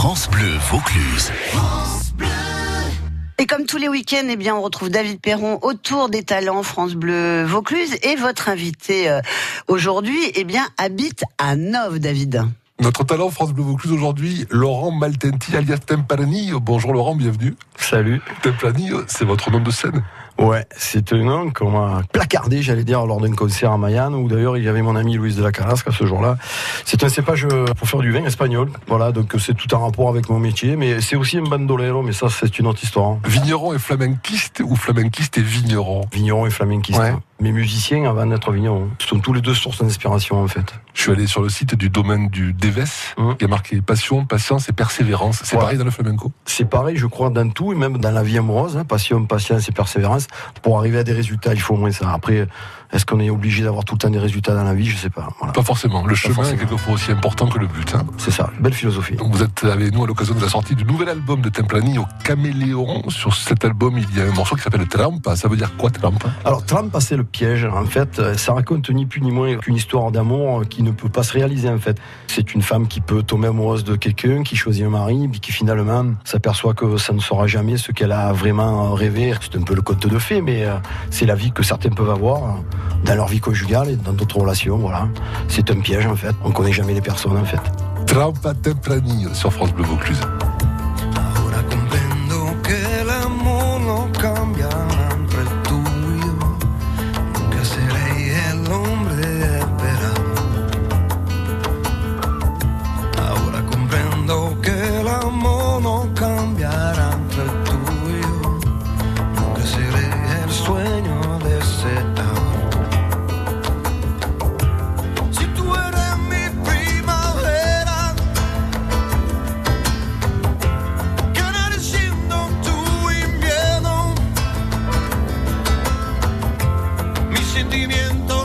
France Bleu Vaucluse. Et comme tous les week-ends, eh bien, on retrouve David Perron autour des talents France Bleu Vaucluse. Et votre invité euh, aujourd'hui, eh bien, habite à Nove, David. Notre talent France Bleu Vaucluse aujourd'hui, Laurent Maltenti alias Tempranillo. Bonjour Laurent, bienvenue. Salut. Tempranillo, c'est votre nom de scène Ouais, c'est un nom qu'on m'a placardé, j'allais dire, lors d'un concert à Mayenne, où d'ailleurs il y avait mon ami Louis de la à ce jour-là. C'est un cépage euh, pour faire du vin espagnol. Voilà, donc c'est tout un rapport avec mon métier, mais c'est aussi un bandolero, mais ça c'est une autre histoire. hein. Vigneron et flamenquiste ou flamenquiste et vigneron? Vigneron et flamenquiste. Ouais. Mes musiciens, avant d'être vignerons, sont tous les deux sources d'inspiration en fait. Je suis allé sur le site du domaine du Deves, Hum. y a marqué passion, patience et persévérance. C'est Ouais. pareil dans le flamenco C'est pareil, je crois, dans tout, et même dans la vie amoureuse, hein, passion, patience et persévérance. Pour arriver à des résultats, il faut au moins ça. Après, est-ce qu'on est obligé d'avoir tout le temps des résultats dans la vie? Je sais pas. Voilà. Pas forcément. Le chemin forcément. est quelquefois aussi important que le but. hein. C'est ça, belle philosophie. Donc vous êtes avec nous à l'occasion de la sortie du nouvel album de Templani au Caméléon. Sur cet album, il y a un morceau qui s'appelle Trampa. Ça veut dire quoi Trampa? Alors, Trampa, c'est le piège. En fait, ça raconte ni plus ni moins qu'une histoire d'amour qui ne peut pas se réaliser, en fait. C'est une femme qui peut tomber amoureuse de quelqu'un, qui choisit un mari, puis qui finalement s'aperçoit que ça ne sera jamais ce qu'elle a vraiment rêvé. C'est un peu le conte de fées, mais euh, c'est la vie que certains peuvent avoir dans leur vie conjugale et dans d'autres relations, voilà. C'est un piège, en fait. On connaît jamais les personnes, en fait. Trampa Templani sur France Bleu Vaucluse. sentimiento.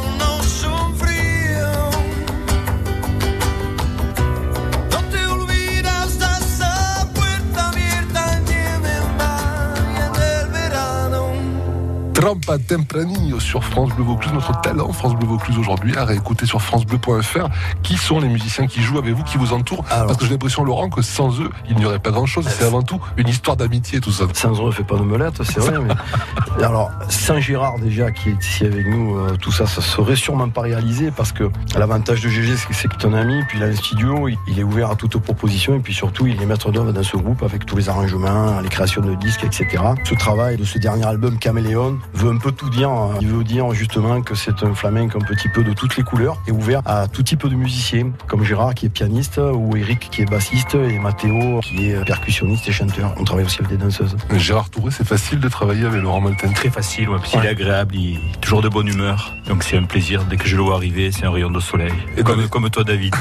Trampa Tempranillo sur France Bleu Vaucluse, notre talent France Bleu Vaucluse aujourd'hui, à réécouter sur francebleu.fr. Qui sont les musiciens qui jouent avec vous, qui vous entourent Alors. Parce que j'ai l'impression, Laurent, que sans eux, il n'y aurait pas grand-chose. C'est avant tout une histoire d'amitié, tout ça. Sans eux, on fait pas de molette, c'est vrai. Mais... Alors, Saint-Gérard, déjà, qui est ici avec nous, euh, tout ça, ça serait sûrement pas réalisé parce que l'avantage de GG, c'est que ton ami, puis il a un studio, il- il est ouvert à toute proposition, et puis surtout, il est maître d'œuvre dans ce groupe avec tous les arrangements, les créations de disques, etc. Ce travail de ce dernier album, Caméléon, veut un peu tout dire. hein. Il veut dire justement que c'est un flamenco un petit peu de toutes les couleurs et ouvert à tout type de musiciens, comme Gérard qui est pianiste, ou Eric qui est bassiste, et Mathéo qui est percussionniste et chanteur. On travaille aussi avec des danseuses. Gérard Touré, c'est facile de travailler avec Laurent Malten. Très facile, ouais, parce qu'il Ouais. est agréable, il est toujours de bonne humeur. Donc c'est un plaisir. Dès que je le vois arriver, c'est un rayon de soleil. Et comme, dans les- comme toi, David.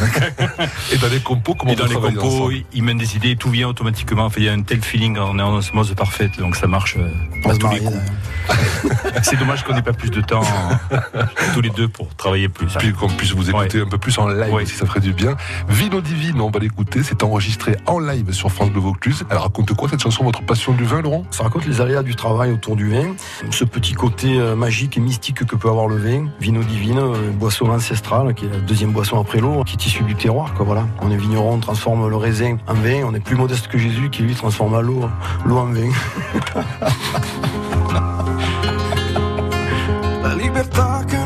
Et dans les compos, comment Et dans les compos, il- il mène des idées, tout vient automatiquement. Enfin, il y a un tel feeling, on est en osmose parfaite, donc ça marche euh, On à tous les coups. C'est dommage qu'on n'ait pas plus de temps euh, tous les deux pour travailler plus. Puis qu'on puisse vous écouter un peu plus en live Ouais. si ça ferait du bien. Vino Divine, on va l'écouter, c'est enregistré en live sur France Bleu Vaucluse. Alors raconte quoi cette chanson, votre passion du vin, Laurent? Ça raconte les aléas du travail autour du vin, ce petit côté euh, magique et mystique que peut avoir le vin. Vino divine, euh, boisson ancestrale, qui est la deuxième boisson après l'eau, qui est issue du terroir. Quoi, voilà. On est vigneron, on transforme le raisin en vin. On est plus modeste que Jésus qui lui transforma l'eau l'eau en vin. La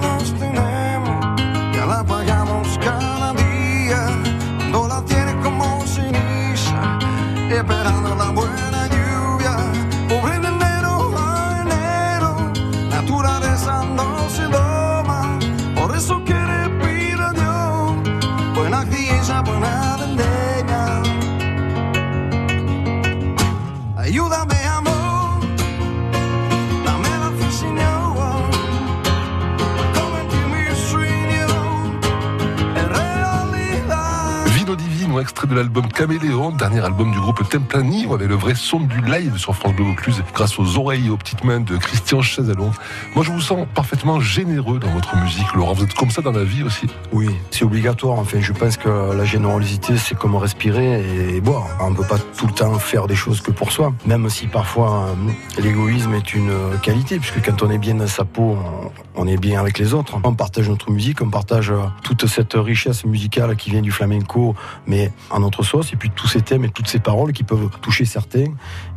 de l'album Caméléon, dernier album du groupe Templani, avec le vrai son du live sur France Bleu Vaucluse, grâce aux oreilles et aux petites mains de Christian Chazalon. Moi, je vous sens parfaitement généreux dans votre musique, Laurent. Vous êtes comme ça dans la vie aussi Oui, c'est obligatoire. Enfin, je pense que la générosité, c'est comme respirer et boire. On ne peut pas tout le temps faire des choses que pour soi, même si parfois euh, l'égoïsme est une qualité, puisque quand on est bien dans sa peau, on, est bien avec les autres. On partage notre musique, on partage euh, toute cette richesse musicale qui vient du flamenco, mais en notre sauce, et puis tous ces thèmes et toutes ces paroles qui peuvent toucher certains,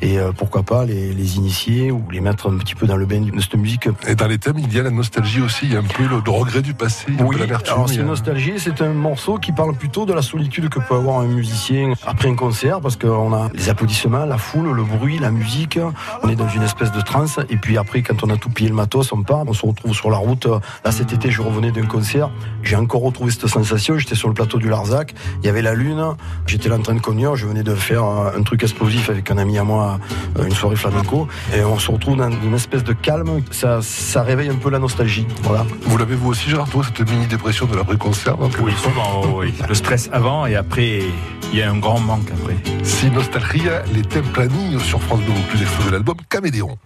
et euh, pourquoi pas les, les initier ou les mettre un petit peu dans le bain de cette musique. Et dans les thèmes, il y a la nostalgie aussi, il y a un peu le, le regret du passé, peu l'amertume. alors c'est a- nostalgie, c'est un morceau qui parle plutôt de la solitude que peut avoir un musicien après un concert, parce qu'on a les applaudissements, la foule, le bruit, la musique, on est dans une espèce de transe, et puis après, quand on a tout pillé le matos, on part, on se retrouve sur la route. Là, cet été, je revenais d'un concert, j'ai encore retrouvé cette sensation, j'étais sur le plateau du Larzac, il y avait la lune, j'étais là en train de conduire, je venais de faire un truc explosif avec un ami à moi, euh, une soirée flamenco, et on se retrouve dans une espèce de calme, ça, ça réveille un peu la nostalgie, voilà. Vous l'avez vous aussi, Gérard, toi, cette mini-dépression de l'après-concert Oui, souvent, oui. Le stress avant et après, il y a un grand manque après. Si Nostalgia, les Templani sur France Bleu, plus extrait de l'album Caméléon.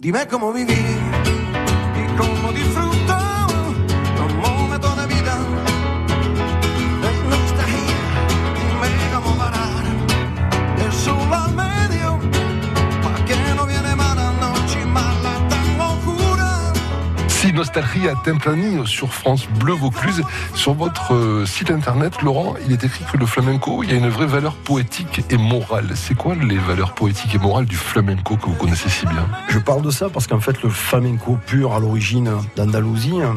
Dime cómo vivir y cómo Nostalgia Templani sur France Bleu Vaucluse. Sur votre euh, site internet, Laurent, il est écrit que le flamenco, il y a une vraie valeur poétique et morale. C'est quoi les valeurs poétiques et morales du flamenco que vous connaissez si bien? Je parle de ça parce qu'en fait, le flamenco pur à l'origine d'Andalousie euh,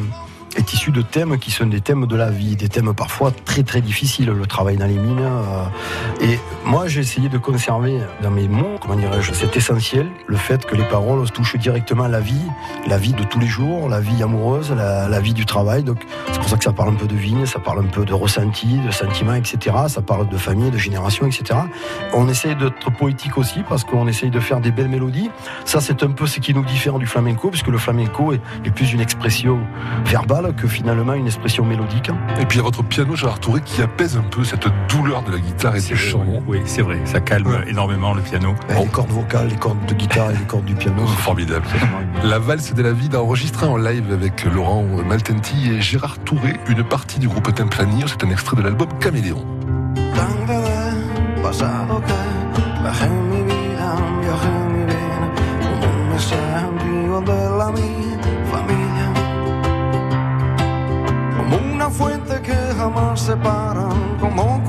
est issu de thèmes qui sont des thèmes de la vie, des thèmes parfois très très difficiles, le travail dans les mines. euh, et moi, j'ai essayé de conserver dans mes mots, comment dirais-je, cet essentiel, le fait que les paroles touchent directement la vie, la vie de tous les jours, la vie amoureuse, la, vie du travail. Donc, c'est pour ça que ça parle un peu de vigne, ça parle un peu de ressenti, de sentiments, etc. Ça parle de famille, de génération, etc. On essaye d'être poétique aussi parce qu'on essaye de faire des belles mélodies. Ça, c'est un peu ce qui nous diffère du flamenco, puisque le flamenco est plus une expression verbale que finalement une expression mélodique. Et puis il y a votre piano, Gérard Touré, qui apaise un peu cette douleur de la guitare et C'est du vrai, chant. Oui, c'est vrai. Ça calme Ouais. énormément le piano. Les cordes vocales, les cordes de guitare et les cordes du piano. Formidable. La valse de la vie enregistrée en live avec Laurent Maltenti et Gérard Touré, une partie du groupe Templanir. C'est un extrait de l'album Caméléon. Que jamás se para, como un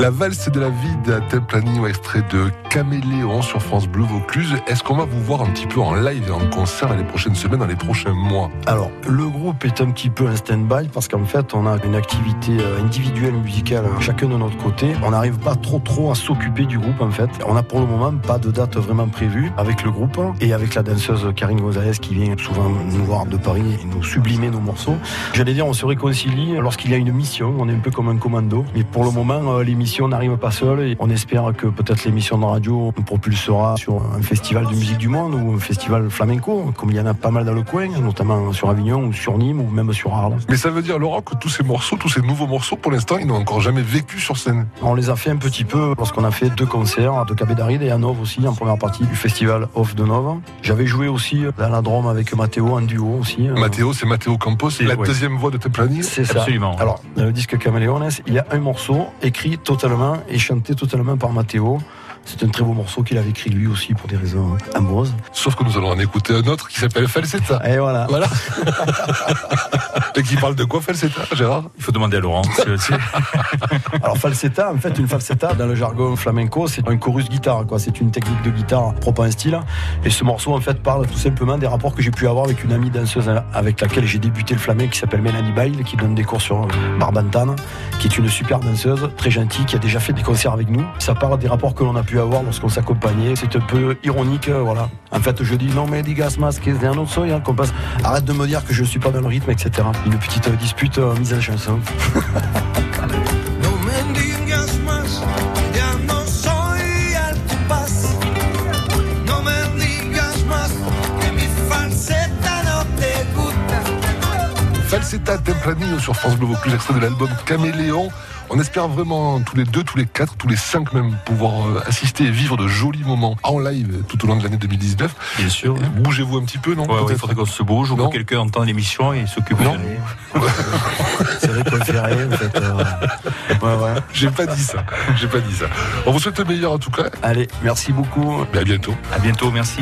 La valse de la vie d'un Templani, extrait de Caméléon sur France Bleu Vaucluse. Est-ce qu'on va vous voir un petit peu en live et en concert les prochaines semaines, dans les prochains mois? Alors, le groupe est un petit peu un stand-by parce qu'en fait, on a une activité euh, individuelle musicale euh, chacun de notre côté. On n'arrive pas trop trop à s'occuper du groupe en fait. On a pour le moment pas de date vraiment prévue avec le groupe et avec la danseuse Karine Gonzalez qui vient souvent nous voir de Paris et nous sublimer nos morceaux. J'allais dire, on se réconcilie lorsqu'il y a une mission. On est un peu comme un commando. Mais pour le moment, euh, l'émission n'arrive pas seule et on espère que peut-être l'émission de radio nous propulsera sur un festival de musique du monde ou un festival flamenco, comme il y en a pas mal dans le coin, notamment sur Avignon ou sur Nîmes ou même sur Arles. Mais ça veut dire, Laurent, que tous ces morceaux, tous ces nouveaux morceaux, pour l'instant, ils n'ont encore jamais vécu sur scène. On les a fait un petit peu lorsqu'on a fait deux concerts de Cabédaride et à Nov aussi en première partie du festival Off de Nov. J'avais joué aussi dans la Drôme avec Mathéo en duo aussi. Mathéo, c'est Mathéo Campos, la ouais. deuxième voix de Templani. C'est ça. Absolument. Alors, dans le disque Caméléones, il y a un morceau écrit totalement et chanté totalement par Mathéo. C'est un très beau morceau qu'il avait écrit lui aussi pour des raisons amoureuses. Sauf que nous allons en écouter un autre qui s'appelle Falsetta. Et voilà. Voilà. Et qui parle de quoi Falsetta, Gérard? Il faut demander à Laurent. Alors falsetta, en fait, une falsetta dans le jargon flamenco, c'est un chorus guitare, quoi. C'est une technique de guitare propre à un style. Et ce morceau, en fait, parle tout simplement des rapports que j'ai pu avoir avec une amie danseuse avec laquelle j'ai débuté le flamenco, qui s'appelle Mélanie Bail, qui donne des cours sur Barbantane, qui est une super danseuse, très gentille, qui a déjà fait des concerts avec nous. Ça parle des rapports que l'on a pu avoir lorsqu'on s'accompagnait. C'est un peu ironique, euh, voilà. En fait, je dis non, mais digas más que de un autre soy, hein, qu'on passe. Arrête de me dire que je suis pas dans le rythme, etc. Une petite euh, dispute euh, mise en chanson. Falsetta Tempranillo sur France Bleu Vaucluse, extrait de l'album Caméléon. On espère vraiment tous les deux, tous les quatre, tous les cinq même pouvoir euh, assister et vivre de jolis moments en live tout au long de l'année 2019. Bien sûr. Et Bougez-vous un petit peu, non? Ouais, il faudrait qu'on se bouge ou Non. que quelqu'un entende l'émission et s'occupe Non. de C'est vrai qu'on fait fait. euh. Ouais, ouais. J'ai pas dit ça. J'ai pas dit ça. On vous souhaite le meilleur en tout cas. Allez, merci beaucoup. Et à bientôt. À bientôt, merci.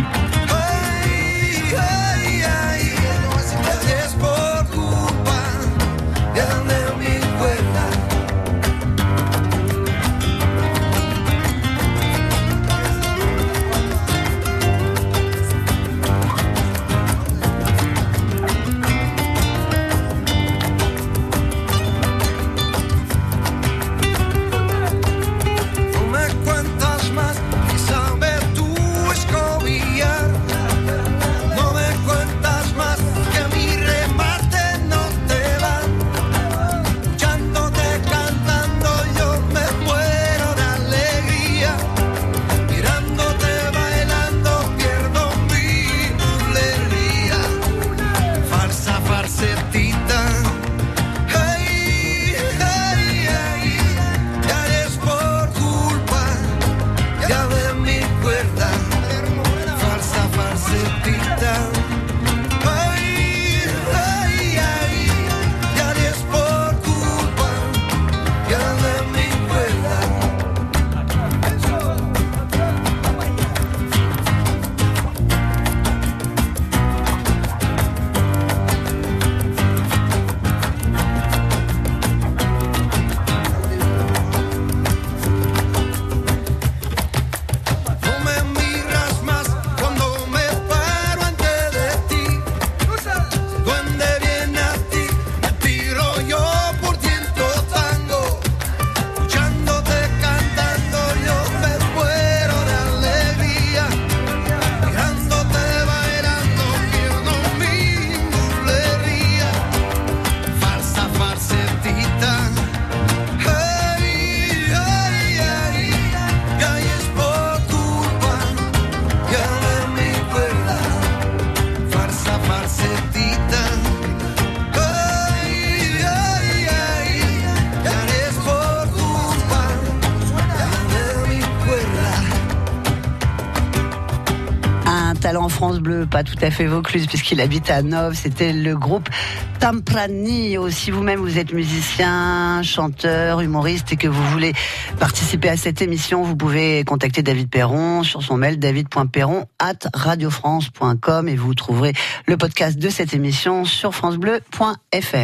Talent France Bleu, pas tout à fait Vaucluse, puisqu'il habite à Nov. C'était le groupe Tempranillo. Si vous-même vous êtes musicien, chanteur, humoriste et que vous voulez participer à cette émission, vous pouvez contacter David Perron sur son mail david.perron at radiofrance.com et vous trouverez le podcast de cette émission sur francebleu.fr.